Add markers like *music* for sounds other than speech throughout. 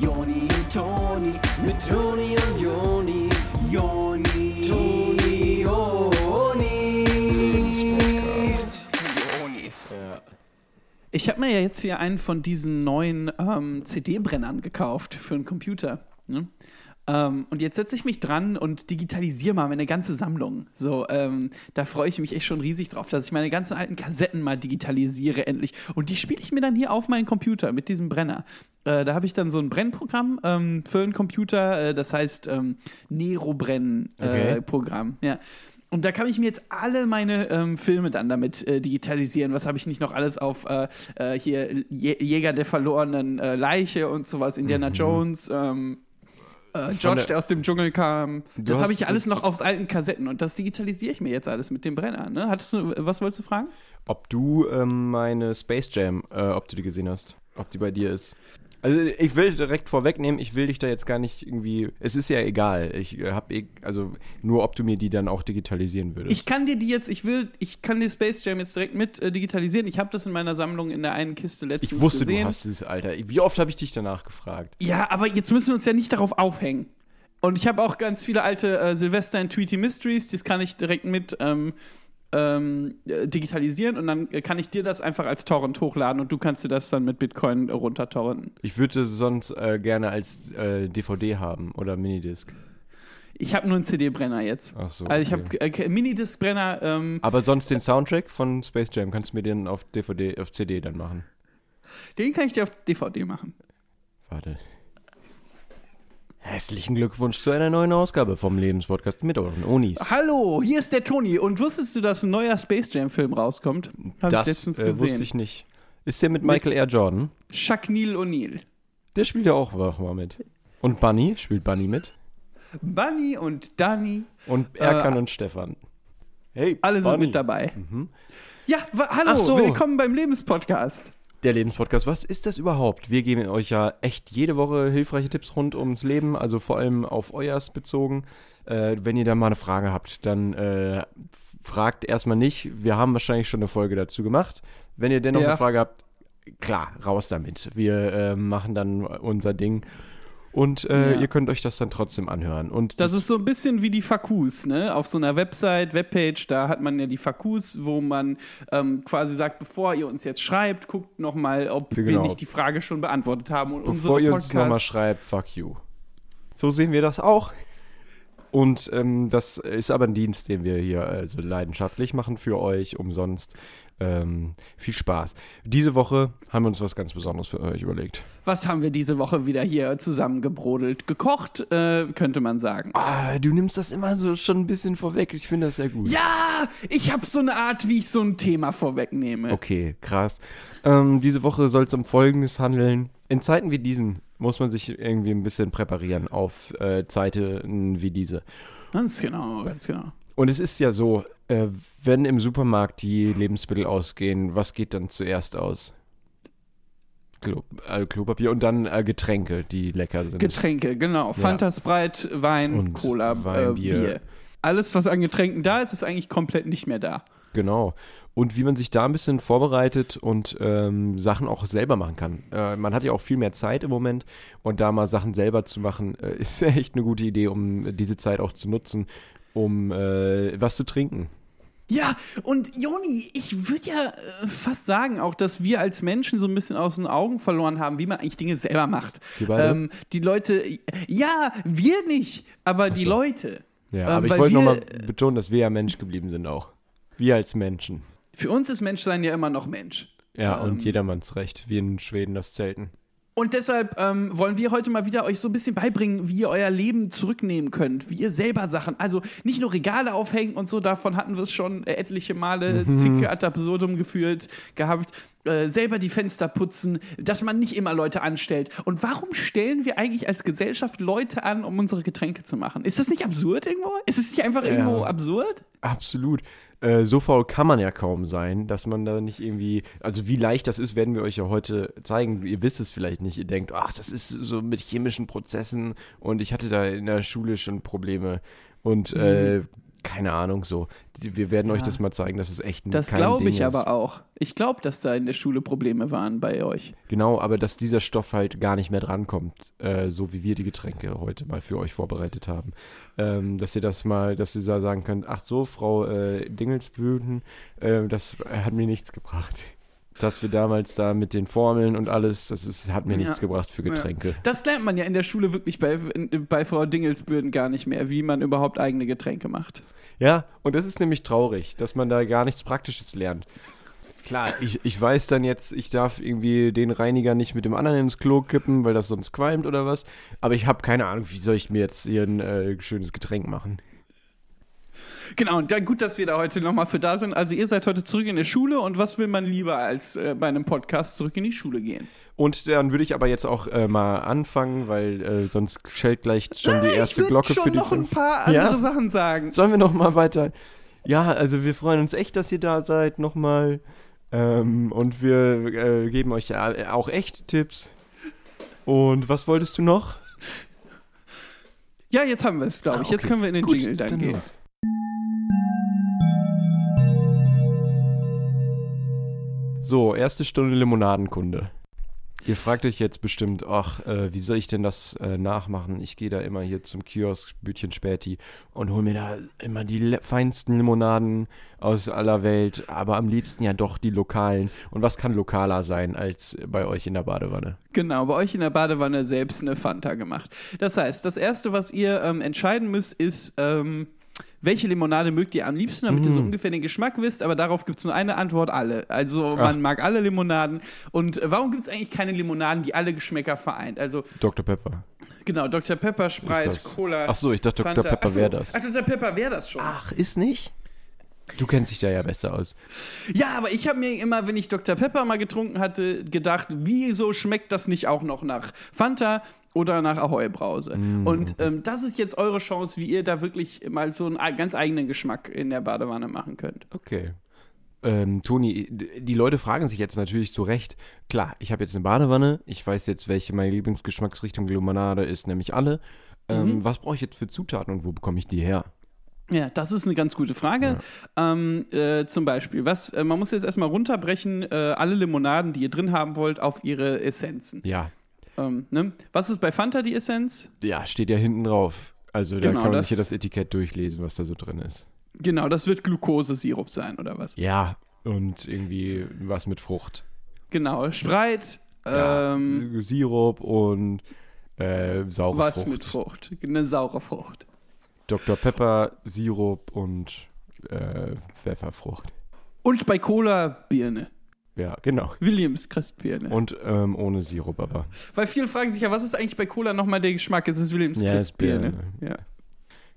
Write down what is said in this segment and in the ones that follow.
Joni und Toni, mit Toni und Joni, Joni, Toni, Joni. Ich habe mir ja jetzt hier einen von diesen neuen ähm, CD-Brennern gekauft für einen Computer. Ne? Ähm, und jetzt setze ich mich dran und digitalisiere mal meine ganze Sammlung. So, ähm, da freue ich mich echt schon riesig drauf, dass ich meine ganzen alten Kassetten mal digitalisiere endlich. Und die spiele ich mir dann hier auf meinen Computer mit diesem Brenner. Äh, da habe ich dann so ein Brennprogramm ähm, für einen Computer, äh, das heißt ähm, Nero-Brenn-Programm. Okay. ja. Und da kann ich mir jetzt alle meine ähm, Filme dann damit äh, digitalisieren. Was habe ich nicht noch alles auf äh, äh, hier Jä- Jäger der verlorenen äh, Leiche und sowas, Indiana Jones, ähm, äh, George, der- der aus dem Dschungel kam. Das habe ich alles noch auf alten Kassetten und das digitalisiere ich mir jetzt alles mit dem Brenner. Ne? Hattest du, was wolltest du fragen? Ob du ähm, meine Space Jam, äh, ob du die gesehen hast, ob die bei dir ist. Also ich will direkt vorwegnehmen, ich will dich da jetzt gar nicht irgendwie. Es ist ja egal. Ich äh, habe eh, also nur, ob du mir die dann auch digitalisieren würdest. Ich kann dir die jetzt, ich will, ich kann die Space Jam jetzt direkt mit äh, digitalisieren. Ich habe das in meiner Sammlung in der einen Kiste letztens Ich wusste, gesehen. du hast es, Alter. Wie oft habe ich dich danach gefragt? Ja, aber jetzt müssen wir uns ja nicht darauf aufhängen. Und ich habe auch ganz viele alte äh, Silvester in Tweety Mysteries, das kann ich direkt mit ähm, ähm, äh, digitalisieren und dann kann ich dir das einfach als Torrent hochladen und du kannst dir das dann mit Bitcoin runtertorrenten. Ich würde es sonst äh, gerne als äh, DVD haben oder Minidisc. Ich habe nur einen CD-Brenner jetzt. Ach so, Also ich okay. habe äh, Minidisc-Brenner. Ähm, Aber sonst den Soundtrack von Space Jam kannst du mir den auf DVD, auf CD dann machen. den kann ich dir auf DVD machen. Warte. Herzlichen Glückwunsch zu einer neuen Ausgabe vom Lebenspodcast mit euren Onis. Hallo, hier ist der Toni. Und wusstest du, dass ein neuer Space Jam-Film rauskommt? Habe ich das letztens äh, gesehen. wusste ich nicht. Ist der mit Michael R. Jordan? Shaquille O'Neal. Der spielt ja auch mal mit. Und Bunny? Spielt Bunny mit? Bunny und Danny. Und Erkan Äh, und Stefan. Hey, Alle sind Bunny. mit dabei. Ja, wa- hallo, so. willkommen beim Lebenspodcast. Der Lebenspodcast, was ist das überhaupt? Wir geben euch ja echt jede Woche hilfreiche Tipps rund ums Leben, also vor allem auf euers bezogen. Äh, wenn ihr da mal eine Frage habt, dann äh, fragt erstmal nicht. Wir haben wahrscheinlich schon eine Folge dazu gemacht. Wenn ihr dennoch Ja. eine Frage habt, klar, raus damit. Wir äh, machen dann unser Ding. Und äh, Ja. ihr könnt euch das dann trotzdem anhören. Und Das ist so ein bisschen wie die Fakus, ne? Auf so einer Website, Webpage, da hat man ja die Fakus, wo man ähm, quasi sagt, bevor ihr uns jetzt schreibt, guckt nochmal, ob wir Genau. nicht die Frage schon beantwortet haben. Und Bevor unsere ihr uns nochmal schreibt, fuck you. So sehen wir das auch. Und ähm, das ist aber ein Dienst, den wir hier also leidenschaftlich machen für euch, umsonst. Ähm, viel Spaß. Diese Woche haben wir uns was ganz Besonderes für euch überlegt. Was haben wir diese Woche wieder hier zusammengebrodelt? Gekocht, äh, könnte man sagen. Ah, du nimmst das immer so schon ein bisschen vorweg. Ich finde das sehr gut. Ja, ich habe so eine Art, wie ich so ein Thema vorwegnehme. Okay, krass. Ähm, diese Woche soll es um Folgendes handeln. In Zeiten wie diesen muss man sich irgendwie ein bisschen präparieren auf äh, Zeiten wie diese. Ganz genau, ganz genau. Und es ist ja so, äh, wenn im Supermarkt die Lebensmittel ausgehen, was geht dann zuerst aus? Klo, äh, Klopapier und dann äh, Getränke, die lecker sind. Getränke, genau. Fanta, Sprite, Wein, Und Cola, Wein, äh, Bier. Bier. Alles, was an Getränken da ist, ist eigentlich komplett nicht mehr da. Genau. Und wie man sich da ein bisschen vorbereitet und ähm, Sachen auch selber machen kann. Äh, man hat ja auch viel mehr Zeit im Moment und da mal Sachen selber zu machen, äh, *laughs* ist echt eine gute Idee, um diese Zeit auch zu nutzen, um äh, was zu trinken. Ja, und Joni, ich würde ja äh, fast sagen auch, dass wir als Menschen so ein bisschen aus den Augen verloren haben, wie man eigentlich Dinge selber macht. Beide? Ähm, die Leute, ja, wir nicht, aber die so. Leute. Ja, Ähm, aber ich wollte nochmal betonen, dass wir ja Mensch geblieben sind auch. Wir als Menschen. Für uns ist Menschsein ja immer noch Mensch. Ja, Ähm. und jedermanns Recht, wie in Schweden das Zelten. Und deshalb ähm, wollen wir heute mal wieder euch so ein bisschen beibringen, wie ihr euer Leben zurücknehmen könnt, wie ihr selber Sachen, also nicht nur Regale aufhängen und so, davon hatten wir es schon etliche Male zig ad absurdum geführt gehabt, äh, selber die Fenster putzen, dass man nicht immer Leute anstellt. Und warum stellen wir eigentlich als Gesellschaft Leute an, um unsere Getränke zu machen? Ist das nicht absurd irgendwo? Ist es nicht einfach irgendwo absurd? Absolut. Äh, so faul kann man ja kaum sein, dass man da nicht irgendwie, also wie leicht das ist, werden wir euch ja heute zeigen. Ihr wisst es vielleicht nicht. Ihr denkt, ach, das ist so mit chemischen Prozessen und ich hatte da in der Schule schon Probleme. Und äh, keine Ahnung, so. Wir werden euch Ja. das mal zeigen, dass es echt ein Das glaube ich ist. aber auch. Ich glaube, dass da in der Schule Probleme waren bei euch. Genau, aber dass dieser Stoff halt gar nicht mehr drankommt, äh, so wie wir die Getränke heute mal für euch vorbereitet haben. Ähm, dass ihr das mal, dass ihr da sagen könnt, ach so, Frau äh, Dingelsbüten, äh, das hat mir nichts gebracht. Dass wir damals da mit den Formeln und alles, das ist, hat mir Ja. nichts gebracht für Getränke. Das lernt man ja in der Schule wirklich bei, bei Frau Dingelsbürden gar nicht mehr, wie man überhaupt eigene Getränke macht. Ja, und das ist nämlich traurig, dass man da gar nichts Praktisches lernt. Klar, ich, ich weiß dann jetzt, ich darf irgendwie den Reiniger nicht mit dem anderen ins Klo kippen, weil das sonst qualmt oder was. Aber ich habe keine Ahnung, wie soll ich mir jetzt hier ein äh, schönes Getränk machen. Genau, und ja, gut, dass wir da heute nochmal für da sind. Also ihr seid heute zurück in der Schule und was will man lieber als äh, bei einem Podcast zurück in die Schule gehen? Und dann würde ich aber jetzt auch äh, mal anfangen, weil äh, sonst schellt gleich schon die Ah, erste ich Glocke schon für die noch ein fünf. paar andere Ja? Sachen sagen. Sollen wir noch mal weiter? Ja, also wir freuen uns echt, dass ihr da seid nochmal. Ähm, und wir äh, geben euch ja auch echt Tipps. Und was wolltest du noch? Ja, jetzt haben wir es, glaube ich. Ah, Jetzt okay. können wir in den Gut, Jingle dann, gehen. los. So, erste Stunde Limonadenkunde. Ihr fragt euch jetzt bestimmt, ach, äh, wie soll ich denn das äh, nachmachen? Ich gehe da immer hier zum Kiosk, Bütchen Späti und hole mir da immer die feinsten Limonaden aus aller Welt, aber am liebsten ja doch die lokalen. Und was kann lokaler sein als bei euch in der Badewanne? Genau, bei euch in der Badewanne selbst eine Fanta gemacht. Das heißt, das Erste, was ihr ähm, entscheiden müsst, ist, ähm, welche Limonade mögt ihr am liebsten, damit ihr so ungefähr den Geschmack wisst, aber darauf gibt es nur eine Antwort, alle. Also man mag alle Limonaden. Und äh, warum gibt es eigentlich keine Limonaden, die alle Geschmäcker vereint? Also Dr. Pepper. genau, Dr. Pepper, Sprite, das? Cola. Ach so, ich dachte, Dr. Fanta. Pepper Ach so, wäre das. Ach, Dr. Pepper wäre das schon. Ach, ist nicht? Du kennst dich da ja besser aus. Ja, aber ich habe mir immer, wenn ich Dr. Pepper mal getrunken hatte, gedacht, wieso schmeckt das nicht auch noch nach Fanta oder nach Ahoi Brause? Mm. Und ähm, das ist jetzt eure Chance, wie ihr da wirklich mal so einen ganz eigenen Geschmack in der Badewanne machen könnt. Okay. Ähm, Toni, die Leute fragen sich jetzt natürlich zu Recht, klar, ich habe jetzt eine Badewanne, ich weiß jetzt, welche meine Lieblingsgeschmacksrichtung Limonade ist, nämlich alle. Ähm, Mhm. Was brauche ich jetzt für Zutaten und wo bekomme ich die her? Ja, das ist eine ganz gute Frage. Ähm, äh, zum Beispiel, was, äh, man muss jetzt erstmal runterbrechen, äh, alle Limonaden, die ihr drin haben wollt, auf ihre Essenzen. Ja, Ähm, ne? Was ist bei Fanta die Essenz? ja, steht ja hinten drauf. Also da Genau, kann man das- sich ja das Etikett durchlesen, was da so drin ist. Genau, das wird Glukosesirup sein, oder was? Ja, und irgendwie was mit Frucht. Genau, Sprite, Ja, ähm, Sirup und äh, saure was Frucht. mit Frucht? Eine saure Frucht. Dr. Pepper, Sirup und äh, Pfefferfrucht. Und bei Cola Birne. Ja, genau. Williams Christbirne. Und ähm, ohne Sirup aber. Weil viele fragen sich ja, was ist eigentlich bei Cola nochmal der Geschmack? Es ist Williams Ja, ist Christbirne. Birne. Ja.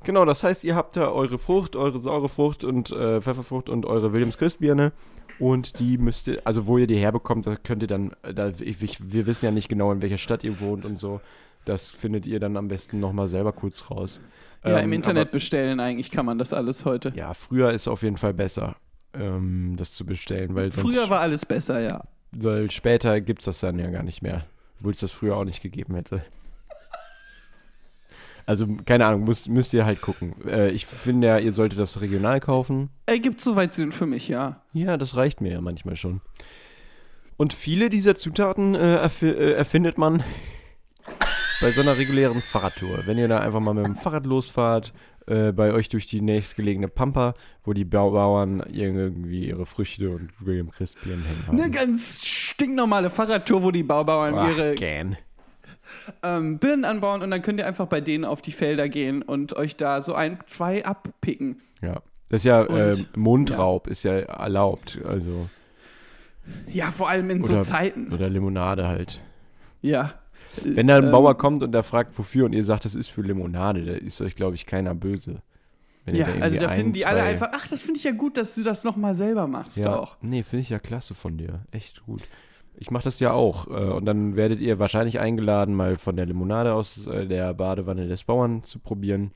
Genau, das heißt, ihr habt da eure Frucht, eure saure Frucht und äh, Pfefferfrucht und eure Williams Christbirne. Und die müsst ihr, also wo ihr die herbekommt, da könnt ihr dann, äh, da, ich, ich, wir wissen ja nicht genau, in welcher Stadt ihr wohnt und so. Das findet ihr dann am besten nochmal selber kurz raus. ja, Ähm, im Internet Aber, bestellen eigentlich kann man das alles heute. ja, früher ist auf jeden Fall besser, ähm, das zu bestellen, weil Früher war alles besser, ja. weil später gibt es das dann ja gar nicht mehr. Obwohl es das früher auch nicht gegeben hätte. Also, keine Ahnung, müsst, müsst ihr halt gucken. Äh, ich finde ja, ihr solltet das regional kaufen. Ergibt soweit Sinn für mich, ja. Ja, das reicht mir ja manchmal schon. Und viele dieser Zutaten äh, erfi äh, erfindet man *laughs* bei so einer regulären Fahrradtour. Wenn ihr da einfach mal mit dem Fahrrad losfahrt, äh, bei euch durch die nächstgelegene Pampa, wo die Bau Bauern irgendwie ihre Früchte und William Christbieren hängen haben. Eine ganz stinknormale Fahrradtour, wo die Baubauern Ach, ihre gern. ähm, Birnen anbauen und dann könnt ihr einfach bei denen auf die Felder gehen und euch da so ein, zwei abpicken. Ja. Das ist ja, äh, Und- Mundraub ist ja erlaubt, also. Ja, vor allem in so Oder- Zeiten. Oder Limonade halt. Ja. Wenn da ein Ähm, Bauer kommt und der fragt, wofür, und ihr sagt, das ist für Limonade, da ist euch, glaube ich, keiner böse. Ja, also irgendwie da finden ein, die alle einfach, ach, das finde ich ja gut, dass du das nochmal selber machst Ja, auch. nee, finde ich ja klasse von dir. Echt gut. Ich mache das ja auch. Äh, und dann werdet ihr wahrscheinlich eingeladen, mal von der Limonade aus äh, der Badewanne des Bauern zu probieren.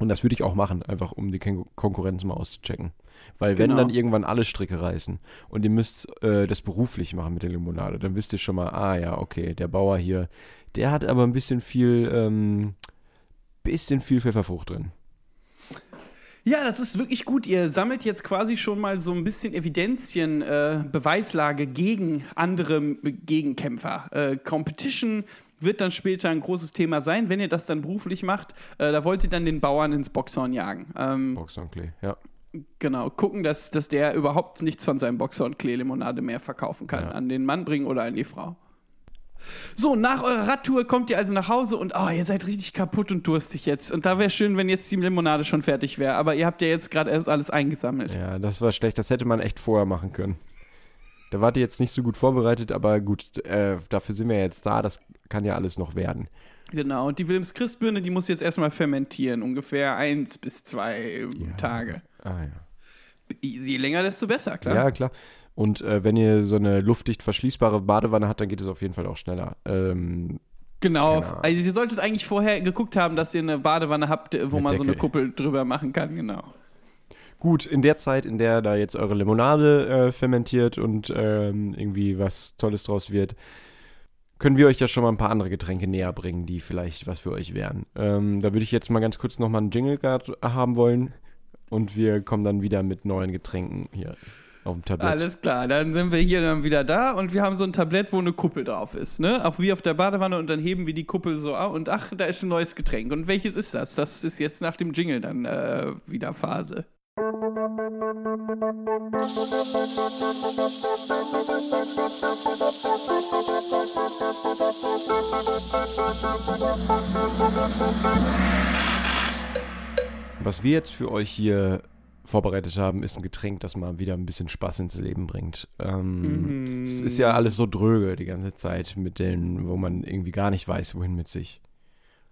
Und das würde ich auch machen, einfach um die Kon Konkurrenz mal auszuchecken. Weil wenn Genau. dann irgendwann alle Stricke reißen und ihr müsst äh, das beruflich machen mit der Limonade, dann wisst ihr schon mal, ah ja, okay, der Bauer hier, der hat aber ein bisschen viel, ähm, bisschen viel Pfefferfrucht drin. Ja, das ist wirklich gut. Ihr sammelt jetzt quasi schon mal so ein bisschen Evidenzien, äh, Beweislage gegen andere Gegenkämpfer. Äh, Competition wird dann später ein großes Thema sein, wenn ihr das dann beruflich macht. Äh, da wollt ihr dann den Bauern ins Boxhorn jagen. Ähm, Boxhornklee, ja. Genau, gucken, dass, dass der überhaupt nichts von seinem Boxhorn-Klee-Limonade mehr verkaufen kann. Ja. An den Mann bringen oder an die Frau. So, nach eurer Radtour kommt ihr also nach Hause und oh, ihr seid richtig kaputt und durstig jetzt. Und da wäre schön, wenn jetzt die Limonade schon fertig wäre. Aber ihr habt ja jetzt gerade erst alles eingesammelt. Ja, das war schlecht. Das hätte man echt vorher machen können. Da wart ihr jetzt nicht so gut vorbereitet, aber gut, äh, dafür sind wir jetzt da. Das kann ja alles noch werden. Genau, und die Wilhelms Christbirne, die muss jetzt erstmal fermentieren. Ungefähr eins bis zwei Tage. Ah ja. Je länger, desto besser, klar. Ja, klar. Und äh, wenn ihr so eine luftdicht verschließbare Badewanne habt, dann geht es auf jeden Fall auch schneller. Ähm, Genau. Also ihr solltet eigentlich vorher geguckt haben, dass ihr eine Badewanne habt, wo Mit man so eine Deckel. Kuppel drüber machen kann, genau. gut, in der Zeit, in der da jetzt eure Limonade äh, fermentiert und ähm, irgendwie was Tolles draus wird, können wir euch ja schon mal ein paar andere Getränke näher bringen, die vielleicht was für euch wären. Ähm, da würde ich jetzt mal ganz kurz nochmal einen Jingle grad haben wollen und wir kommen dann wieder mit neuen Getränken hier auf dem Tablett. Alles klar, dann sind wir hier dann wieder da und wir haben so ein Tablett, wo eine Kuppel drauf ist, ne? Auch wie auf der Badewanne und dann heben wir die Kuppel so auf und ach, da ist ein neues Getränk. Und welches ist das? Das ist jetzt nach dem Jingle dann äh, wieder Phase. Was wir jetzt für euch hier vorbereitet haben, ist ein Getränk, das mal wieder ein bisschen Spaß ins Leben bringt. Ähm, Es ist ja alles so dröge die ganze Zeit, mit denen, wo man irgendwie gar nicht weiß, wohin mit sich.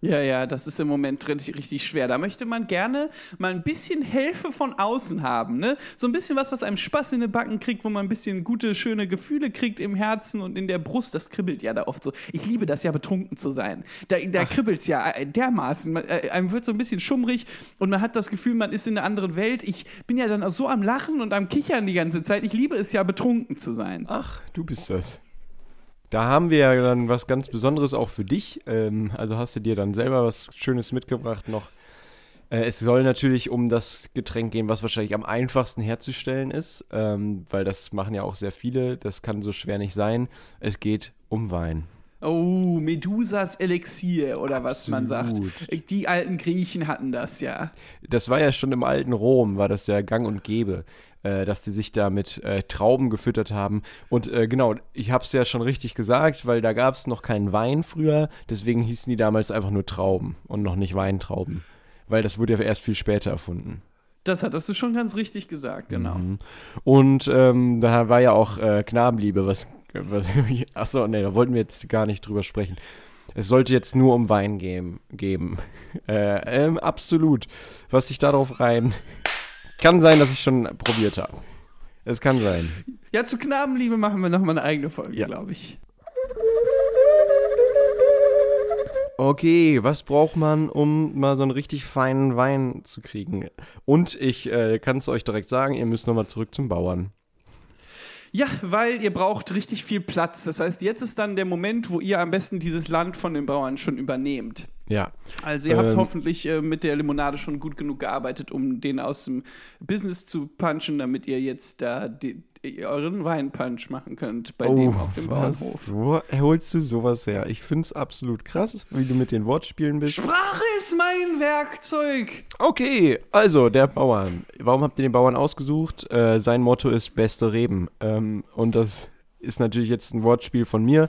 Ja, ja, das ist im Moment richtig, richtig schwer. Da möchte man gerne mal ein bisschen Hilfe von außen haben, ne? So ein bisschen was, was einem Spaß in den Backen kriegt, wo man ein bisschen gute, schöne Gefühle kriegt im Herzen und in der Brust. Das kribbelt ja da oft so. Ich liebe das ja, betrunken zu sein. Da, da kribbelt's ja äh, dermaßen. Man, äh, einem wird so ein bisschen schummrig und man hat das Gefühl, man ist in einer anderen Welt. Ich bin ja dann auch so am Lachen und am Kichern die ganze Zeit. Ich liebe es ja, betrunken zu sein. Ach, du bist das. Da haben wir ja dann was ganz Besonderes auch für dich. Ähm, also hast du dir dann selber was Schönes mitgebracht noch. Äh, es soll natürlich um das Getränk gehen, was wahrscheinlich am einfachsten herzustellen ist, ähm, weil das machen ja auch sehr viele. Das kann so schwer nicht sein. Es geht um Wein. Oh, Medusas Elixier oder was man sagt. Absolut. Die alten Griechen hatten das ja. Das war ja schon im alten Rom, war das ja gang und gäbe, äh, dass die sich da mit äh, Trauben gefüttert haben. Und äh, genau, ich habe es ja schon richtig gesagt, weil da gab es noch keinen Wein früher, deswegen hießen die damals einfach nur Trauben und noch nicht Weintrauben. Weil das wurde ja erst viel später erfunden. Das hattest du schon ganz richtig gesagt, genau. Mhm. Und ähm, da war ja auch äh, Knabenliebe, was *laughs* achso, nee, da wollten wir jetzt gar nicht drüber sprechen. Es sollte jetzt nur um Wein geben. geben. *laughs* Äh, ähm, absolut. Was sich darauf reimt. Kann sein, dass ich schon probiert habe. Es kann sein. Ja, zu Knabenliebe machen wir nochmal eine eigene Folge, Ja. glaube ich. Okay, was braucht man, um mal so einen richtig feinen Wein zu kriegen? Und ich äh, kann es euch direkt sagen, ihr müsst nochmal zurück zum Bauern. Ja, weil ihr braucht richtig viel Platz. Das heißt, jetzt ist dann der Moment, wo ihr am besten dieses Land von den Bauern schon übernehmt. Ja. Also ihr habt Ähm. hoffentlich äh, mit der Limonade schon gut genug gearbeitet, um den aus dem Business zu punchen, damit ihr jetzt da die, euren Weinpunch machen könnt bei dem auf dem Oh, was? Bauernhof. Wo holst du sowas her? Ich finde es absolut krass, wie du mit den Wortspielen bist. Sprache ist mein Werkzeug. Okay, also der Bauern. Warum habt ihr den Bauern ausgesucht? Äh, sein Motto ist beste Reben. Ähm, und das ist natürlich jetzt ein Wortspiel von mir,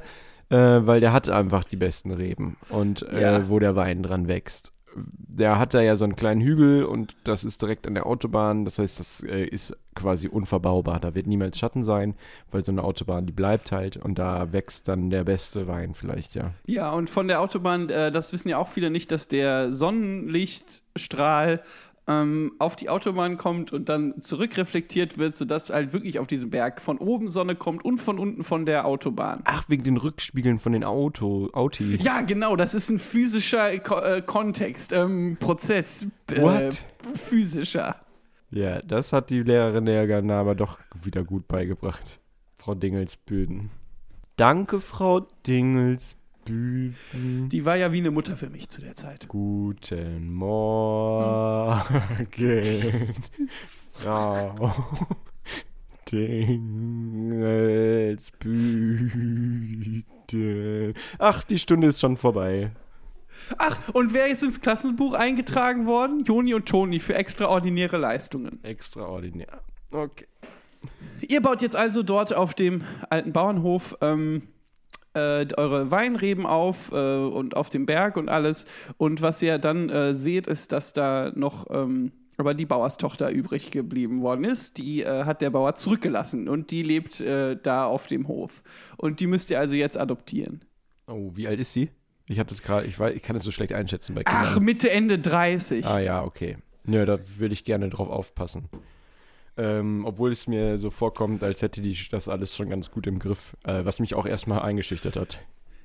äh, weil der hat einfach die besten Reben und äh, Ja. wo der Wein dran wächst. Der hat da ja so einen kleinen Hügel und das ist direkt an der Autobahn. Das heißt, das äh, ist quasi unverbaubar. Da wird niemals Schatten sein, weil so eine Autobahn, die bleibt halt und da wächst dann der beste Wein vielleicht, ja. Ja, und von der Autobahn, äh, das wissen ja auch viele nicht, dass der Sonnenlichtstrahl ähm, auf die Autobahn kommt und dann zurückreflektiert wird, sodass halt wirklich auf diesem Berg von oben Sonne kommt und von unten von der Autobahn. Ach, wegen den Rückspiegeln von den Auto, Autis. Ja, genau, das ist ein physischer Ko äh, Kontext, ähm, Prozess. Äh, What? Physischer. Ja, das hat die Lehrerin der Gana aber doch wieder gut beigebracht. Frau Dingelsböden. Danke, Frau Dingelsböden. Büten. Die war ja wie eine Mutter für mich zu der Zeit. Guten Morgen, Frau Dingelsbüten. Ach, die Stunde ist schon vorbei. Ach, und wer ist ins Klassenbuch eingetragen worden? Joni und Toni für extraordinäre Leistungen. Extraordinär. Okay. Ihr baut jetzt also dort auf dem alten Bauernhof ähm, äh, eure Weinreben auf äh, und auf dem Berg und alles. Und was ihr dann äh, seht, ist, dass da noch ähm, aber die Bauerstochter übrig geblieben worden ist. Die äh, hat der Bauer zurückgelassen und die lebt äh, da auf dem Hof. Und die müsst ihr also jetzt adoptieren. Oh, wie alt ist sie? Ich habe das gerade, ich, weiß- ich kann es so schlecht einschätzen bei Kindern. Ach, Mitte, Ende 30. Ah ja, okay. Nö, da würde ich gerne drauf aufpassen. Ähm, obwohl es mir so vorkommt, als hätte die das alles schon ganz gut im Griff, äh, was mich auch erstmal eingeschüchtert hat.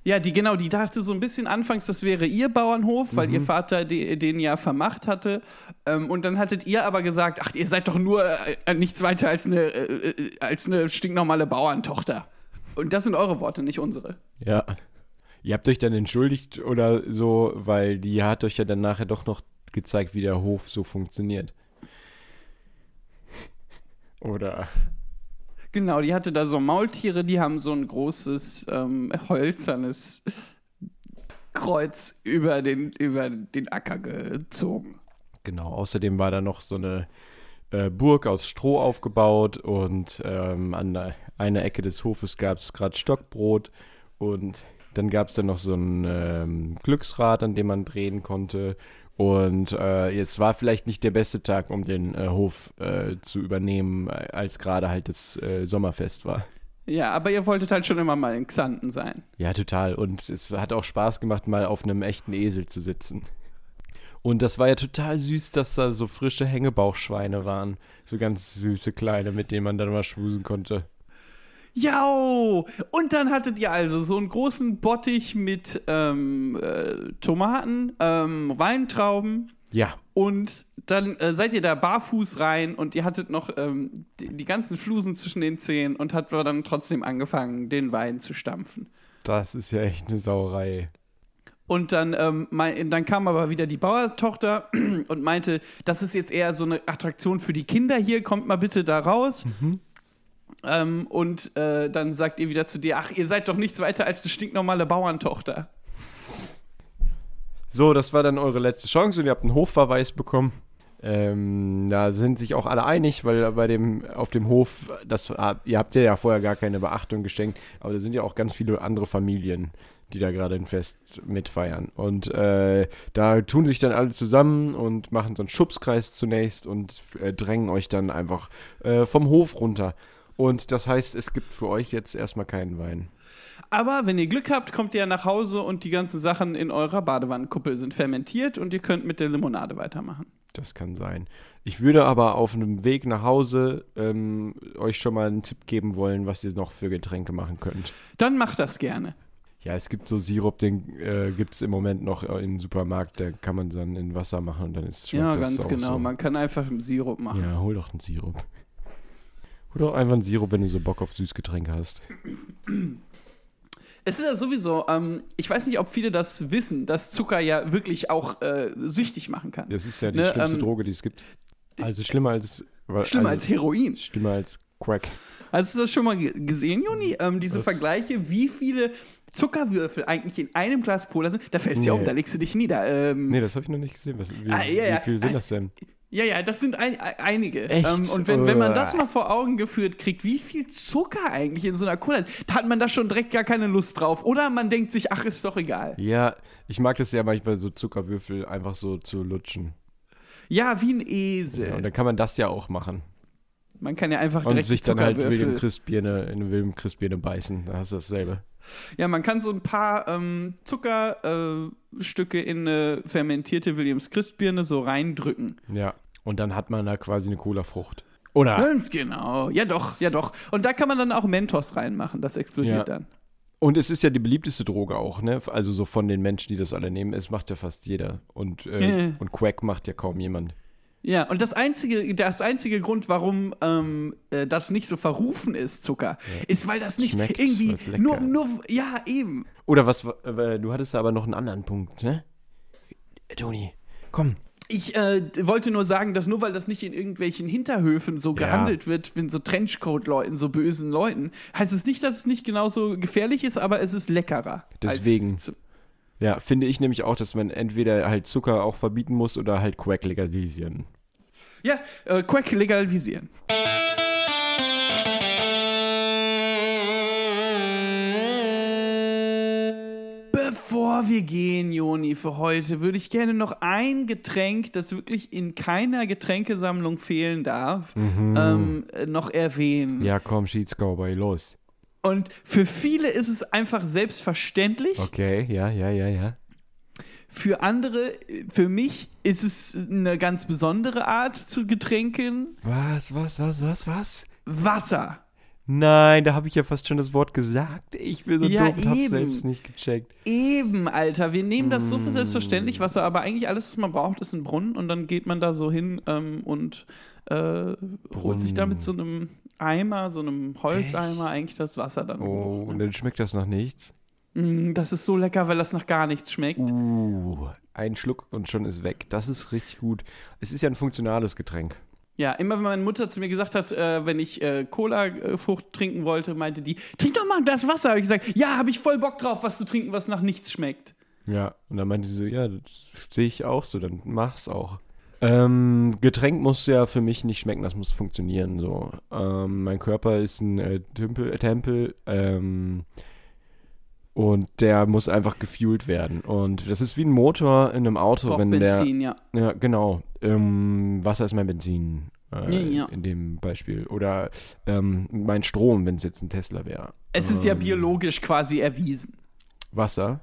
Ja, die genau, die dachte so ein bisschen anfangs, das wäre ihr Bauernhof, weil ihr Vater de, den ja vermacht hatte. Ähm, und dann hattet ihr aber gesagt, ach, ihr seid doch nur äh, nichts weiter als eine, äh, äh, als eine stinknormale Bauerntochter. Und das sind eure Worte, nicht unsere. Ja. Ihr habt euch dann entschuldigt oder so, weil die hat euch ja dann nachher doch noch gezeigt, wie der Hof so funktioniert. Oder? Genau, die hatte da so Maultiere, die haben so ein großes ähm, holzernes Kreuz über den, über den Acker gezogen. Genau, außerdem war da noch so eine äh, Burg aus Stroh aufgebaut und ähm, an der, einer Ecke des Hofes gab es gerade Stockbrot und dann gab es dann noch so ein ähm, Glücksrad, an dem man drehen konnte. Und äh, jetzt war vielleicht nicht der beste Tag, um den äh, Hof äh, zu übernehmen, äh, als gerade halt das äh, Sommerfest war. Ja, aber ihr wolltet halt schon immer mal in Xanten sein. Ja, total. Und es hat auch Spaß gemacht, mal auf einem echten Esel zu sitzen. Und das war ja total süß, dass da so frische Hängebauchschweine waren. So ganz süße kleine, mit denen man dann mal schmusen konnte. Ja, und dann hattet ihr also so einen großen Bottich mit ähm, äh, Tomaten, ähm, Weintrauben Ja, und dann äh, seid ihr da barfuß rein und ihr hattet noch ähm, die, die ganzen Flusen zwischen den Zähnen und habt dann trotzdem angefangen, den Wein zu stampfen. das ist ja echt eine Sauerei. Und dann, ähm, mein, dann kam aber wieder die Bauertochter und meinte, das ist jetzt eher so eine Attraktion für die Kinder hier, kommt mal bitte da raus. Ähm, und äh, dann sagt ihr wieder zu dir, ach, ihr seid doch nichts weiter als eine stinknormale Bauerntochter. So, das war dann eure letzte Chance und ihr habt einen Hofverweis bekommen. Ähm, da sind sich auch alle einig, weil bei dem, auf dem Hof, das, ihr habt ja vorher gar keine Beachtung geschenkt, aber da sind ja auch ganz viele andere Familien, die da gerade ein Fest mitfeiern. Und äh, da tun sich dann alle zusammen und machen so einen Schubskreis zunächst und äh, drängen euch dann einfach äh, vom Hof runter. Und das heißt, es gibt für euch jetzt erstmal keinen Wein. Aber wenn ihr Glück habt, kommt ihr ja nach Hause und die ganzen Sachen in eurer Badewannenkuppel sind fermentiert und ihr könnt mit der Limonade weitermachen. Das kann sein. Ich würde aber auf einem Weg nach Hause ähm, euch schon mal einen Tipp geben wollen, was ihr noch für Getränke machen könnt. Dann macht das gerne. Ja, es gibt so Sirup, den äh, gibt es im Moment noch äh, im Supermarkt. Da kann man dann in Wasser machen und dann ist schmeckt Ja, das ganz genau. So. Man kann einfach einen Sirup machen. Ja, hol doch einen Sirup. Hol doch einfach einen Sirup, wenn du so Bock auf Süßgetränke hast. Es ist ja sowieso, ähm, ich weiß nicht, ob viele das wissen, dass Zucker ja wirklich auch äh, süchtig machen kann. Das ist ja die Ne, schlimmste ähm, Droge, die es gibt. Also schlimmer als. Schlimmer also, als Heroin. Schlimmer als Crack. Hast du das schon mal ge- gesehen, Joni? Ähm, diese Das- Vergleiche, wie viele Zuckerwürfel eigentlich in einem Glas Cola sind? Da fällt es ja Nee. um, da legst du dich nieder. Ähm, Nee, das habe ich noch nicht gesehen. Was, wie, Ah, ja, ja. wie viel sind Ah, das denn? Ja, ja, das sind ein, ein, einige. Echt? Ähm, und wenn, wenn man das mal vor Augen geführt kriegt, wie viel Zucker eigentlich in so einer Cola ist, da hat man da schon direkt gar keine Lust drauf. Oder man denkt sich, ach, ist doch egal. Ja, ich mag das ja manchmal so Zuckerwürfel einfach so zu lutschen. Ja, wie ein Esel. Ja, und dann kann man das ja auch machen. man kann ja einfach Und direkt sich die dann halt William. Christbirne in William Christbirne beißen. Da hast du dasselbe. ja, man kann so ein paar ähm, Zuckerstücke äh, in eine fermentierte Williams Christbirne so reindrücken. Ja. Und dann hat man da quasi eine Cola-Frucht. Oder? Ganz genau. Ja, doch, ja, doch. Und da kann man dann auch Mentos reinmachen. Das explodiert Ja. dann. Und es ist ja die beliebteste Droge auch, ne? Also so von den Menschen, die das alle nehmen. Es macht ja fast jeder. Und, äh, Ja. und Quack macht ja kaum jemand. Ja, und das einzige, das einzige Grund, warum ähm, äh, das nicht so verrufen ist, Zucker, ist, weil das nicht Schmeckt, irgendwie nur, ist. nur, ja, eben. Oder was, äh, du hattest aber noch einen anderen Punkt, ne? Toni, komm. Ich äh, wollte nur sagen, dass nur weil das nicht in irgendwelchen Hinterhöfen so Ja. gehandelt wird, mit so Trenchcoat-Leuten, so bösen Leuten, heißt es nicht, dass es nicht genauso gefährlich ist, aber es ist leckerer. Deswegen. Ja, finde ich nämlich auch, dass man entweder halt Zucker auch verbieten muss oder halt Quack legalisieren. ja, äh, Quack legalisieren. Bevor wir gehen, Joni, für heute, würde ich gerne noch ein Getränk, das wirklich in keiner Getränkesammlung fehlen darf, ähm, äh, noch erwähnen. Ja, komm, Sheets Cowboy, los. Und für viele ist es einfach selbstverständlich. Okay, ja, ja, ja, ja. Für andere, für mich ist es eine ganz besondere Art zu Getränken. Was, was, was, was, was? Wasser. Nein, da habe ich ja fast schon das Wort gesagt. Ich bin so Ja, doof und hab's eben. selbst nicht gecheckt. Eben, Alter. Wir nehmen das so für selbstverständlich, Wasser, aber eigentlich alles, was man braucht, ist ein Brunnen und dann geht man da so hin ähm, und äh, holt sich da mit so einem Eimer, so einem Holzeimer eigentlich das Wasser dann Oh, hoch. und Ne? dann schmeckt das nach nichts. Mm, Das ist so lecker, weil das nach gar nichts schmeckt. Uh, ein Schluck und schon ist weg. Das ist richtig gut. Es ist ja ein funktionales Getränk. Ja, immer wenn meine Mutter zu mir gesagt hat, äh, wenn ich äh, Cola-Frucht trinken wollte, meinte die, trink doch mal das Wasser. Habe ich gesagt, ja, habe ich voll Bock drauf, was zu trinken, was nach nichts schmeckt. Ja, und dann meinte sie so, ja, das sehe ich auch so, dann mach's auch. Ähm, Getränk muss ja für mich nicht schmecken, das muss funktionieren so. Ähm, mein Körper ist ein äh, Tempel, Tempel ähm, und der muss einfach gefuelt werden. Und das ist wie ein Motor in einem Auto, Braucht wenn Benzin, ja. der. Ja, genau. Ähm, Wasser ist mein Benzin. Äh, Ja, ja. In dem Beispiel. Oder ähm, mein Strom, wenn es jetzt ein Tesla wäre. Es ist ja Ähm, biologisch quasi erwiesen, Wasser.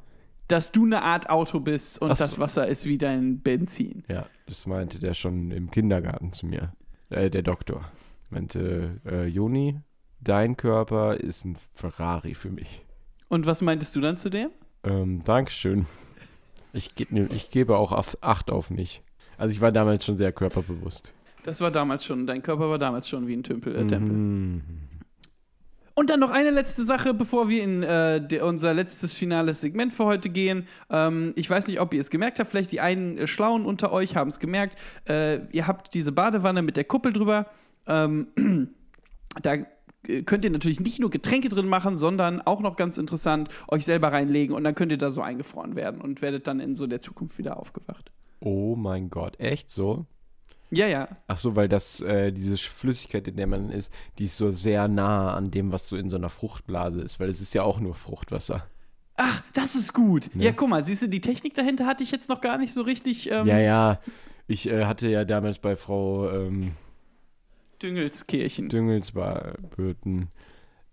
dass du eine Art Auto bist und so. das Wasser ist wie dein Benzin. Ja, das meinte der schon im Kindergarten zu mir. Äh, der Doktor. Meinte, äh, Joni, dein Körper ist ein Ferrari für mich. Und was meintest du dann zu dem? Ähm, Dankeschön. Ich, ge ne, ich gebe auch auf Acht auf mich. Also ich war damals schon sehr körperbewusst. Das war damals schon, dein Körper war damals schon wie ein Tümpel, äh, Tempel. Mhm. Und dann noch eine letzte Sache, bevor wir in äh, der, unser letztes finales Segment für heute gehen. Ähm, ich weiß nicht, ob ihr es gemerkt habt, vielleicht die einen äh, Schlauen unter euch haben es gemerkt. Äh, ihr habt diese Badewanne mit der Kuppel drüber. Ähm, *clears throat* da könnt ihr natürlich nicht nur Getränke drin machen, sondern auch noch ganz interessant euch selber reinlegen und dann könnt ihr da so eingefroren werden und werdet dann in so der Zukunft wieder aufgewacht. Oh mein Gott, echt so? Ja, ja. Ach so, weil das, äh, diese Flüssigkeit, in der man ist, die ist so sehr nah an dem, was so in so einer Fruchtblase ist, weil es ist ja auch nur Fruchtwasser. Ach, das ist gut. Ne? Ja, guck mal, siehst du, die Technik dahinter hatte ich jetzt noch gar nicht so richtig ähm, Ja, ja. Ich äh, hatte ja damals bei Frau ähm, Düngelskirchen. Düngelsbürten,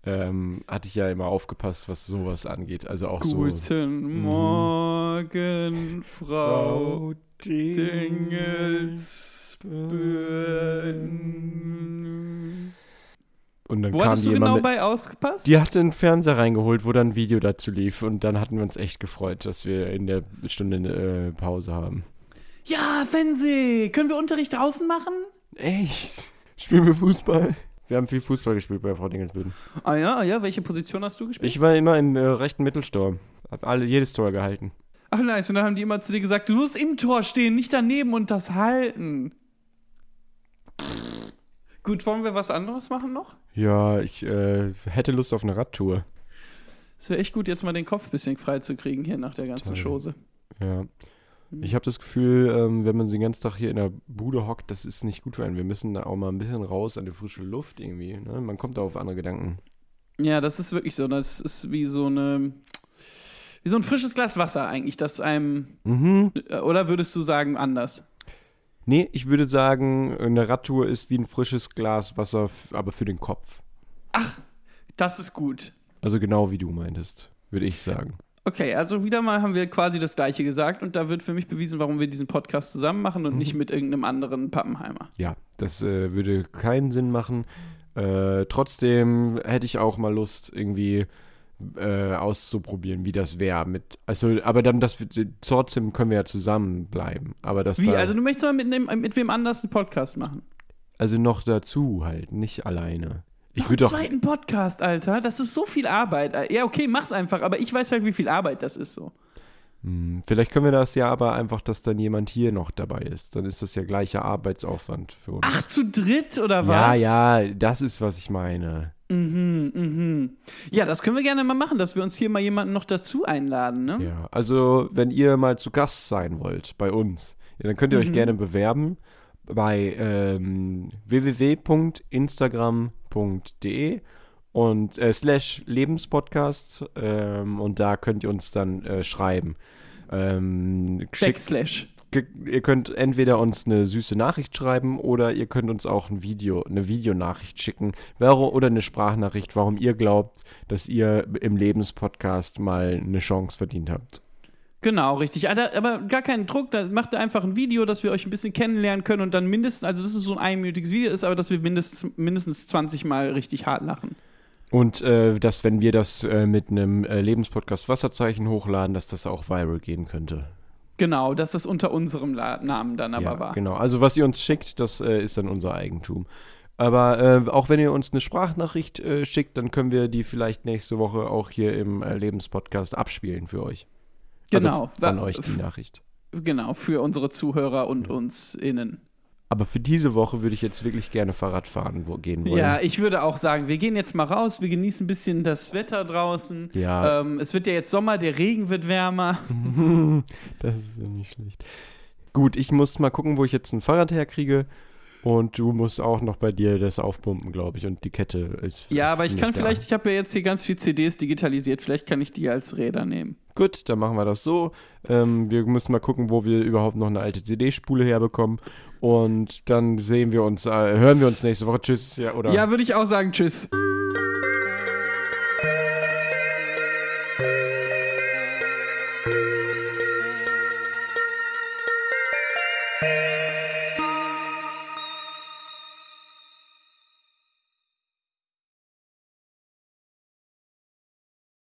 ähm, hatte ich ja immer aufgepasst, was sowas angeht. Also auch so. Guten Morgen, Frau Dingelsbürden. Und dann Wo kam hattest du genau mit, bei ausgepasst? Die hatte einen Fernseher reingeholt, wo dann ein Video dazu lief. Und dann hatten wir uns echt gefreut, dass wir in der Stunde äh, Pause haben. Ja, Fernseh! Können wir Unterricht draußen machen? Echt? Spielen wir Fußball? Wir haben viel Fußball gespielt bei Frau Dingelsbürden. Ah ja, ah ja, welche Position hast du gespielt? Ich war immer im äh, rechten Mittelsturm. Hab alle, jedes Tor gehalten. Ach nice, und dann haben die immer zu dir gesagt, du musst im Tor stehen, nicht daneben und das halten. Gut, wollen wir was anderes machen noch? Ja, ich äh, hätte Lust auf eine Radtour. Es wäre echt gut, jetzt mal den Kopf ein bisschen frei zu kriegen hier nach der ganzen Toll. Chose. Ja. Hm. Ich habe das Gefühl, ähm, wenn man den ganzen Tag hier in der Bude hockt, das ist nicht gut für einen. Wir müssen da auch mal ein bisschen raus an die frische Luft irgendwie. Ne? Man kommt da auf andere Gedanken. Ja, das ist wirklich so. Das ist wie so eine. Wie so ein frisches Glas Wasser eigentlich, das einem. Mhm. Oder würdest du sagen anders? Nee, ich würde sagen, eine Radtour ist wie ein frisches Glas Wasser, aber für den Kopf. Das ist gut. Also genau wie du meintest, würde ich sagen. Okay, also wieder mal haben wir quasi das Gleiche gesagt und da wird für mich bewiesen, warum wir diesen Podcast zusammen machen und nicht mit irgendeinem anderen Pappenheimer. Ja, das äh, würde keinen Sinn machen. Äh, trotzdem hätte ich auch mal Lust, irgendwie äh, auszuprobieren, wie das wäre. Mit, also, aber dann, dass wir, trotzdem können wir ja zusammenbleiben. Aber das Wie? da, Also du möchtest mal mit, mit wem anders einen Podcast machen? also noch dazu halt, nicht alleine. Ich würde doch. zweiten Podcast, Alter. Das ist so viel Arbeit. Ja, okay, mach's einfach, aber ich weiß halt, wie viel Arbeit das ist so. Hm, vielleicht können wir das ja aber einfach, dass dann jemand hier noch dabei ist. Dann ist das ja gleicher Arbeitsaufwand für uns. Ach, zu dritt oder ja, was? ja, das ist, was ich meine. Mhm, mhm. Ja, das können wir gerne mal machen, dass wir uns hier mal jemanden noch dazu einladen, ne? Ja, also wenn ihr mal zu Gast sein wollt bei uns, ja, dann könnt ihr Mhm. euch gerne bewerben bei ähm, www.instagram.de und äh, slash Lebenspodcast ähm, und da könnt ihr uns dann äh, schreiben. Ähm, Backslash. ihr könnt entweder uns eine süße Nachricht schreiben oder ihr könnt uns auch ein Video, eine Videonachricht schicken oder eine Sprachnachricht, warum ihr glaubt, dass ihr im Lebenspodcast mal eine Chance verdient habt. Genau, richtig. Alter, aber gar keinen Druck, da macht ihr einfach ein Video, dass wir euch ein bisschen kennenlernen können und dann mindestens, also das ist so ein einminütiges Video ist, aber dass wir mindestens, mindestens 20 Mal richtig hart lachen. Und äh, dass, wenn wir das äh, mit einem äh, Lebenspodcast Wasserzeichen hochladen, dass das auch viral gehen könnte. Genau, dass das unter unserem La Namen dann aber ja, war. genau. Also was ihr uns schickt, das äh, ist dann unser Eigentum. Aber äh, auch wenn ihr uns eine Sprachnachricht schickt, dann können wir die vielleicht nächste Woche auch hier im Lebenspodcast abspielen für euch. Genau. Also von euch die Nachricht. Genau, für unsere Zuhörer und uns innen. Aber für diese Woche würde ich jetzt wirklich gerne Fahrrad fahren wo, gehen wollen. Ja, ich würde auch sagen, wir gehen jetzt mal raus, wir genießen ein bisschen das Wetter draußen. Ja. Ähm, es wird ja jetzt Sommer, der Regen wird wärmer. *laughs* das ist ja nicht schlecht. Gut, ich muss mal gucken, wo ich jetzt ein Fahrrad herkriege. Und du musst auch noch bei dir das aufpumpen, glaube ich. Und die Kette ist. Ja, aber ich kann da. vielleicht, ich habe ja jetzt hier ganz viel CDs digitalisiert, vielleicht kann ich die als Räder nehmen. Gut, dann machen wir das so. Ähm, wir müssen mal gucken, wo wir überhaupt noch eine alte CD-Spule herbekommen. Und dann sehen wir uns, äh, hören wir uns nächste Woche. Tschüss. Ja, oder? Ja, würde ich auch sagen, tschüss.